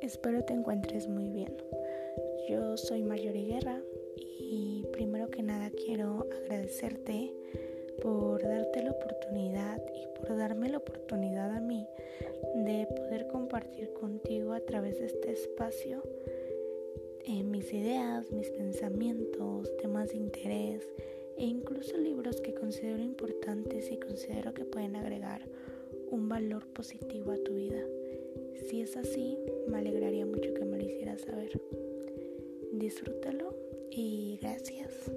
Espero te encuentres muy bien. Yo soy Marjorie Guerra y primero que nada quiero agradecerte por darte la oportunidad y por darme la oportunidad a mí de poder compartir contigo a través de este espacio eh, mis ideas, mis pensamientos, temas de interés e incluso libros que considero importantes y considero que pueden agregar un valor positivo a tu vida. Si es así, me alegraría mucho que me lo hicieras saber. Disfrútalo y gracias.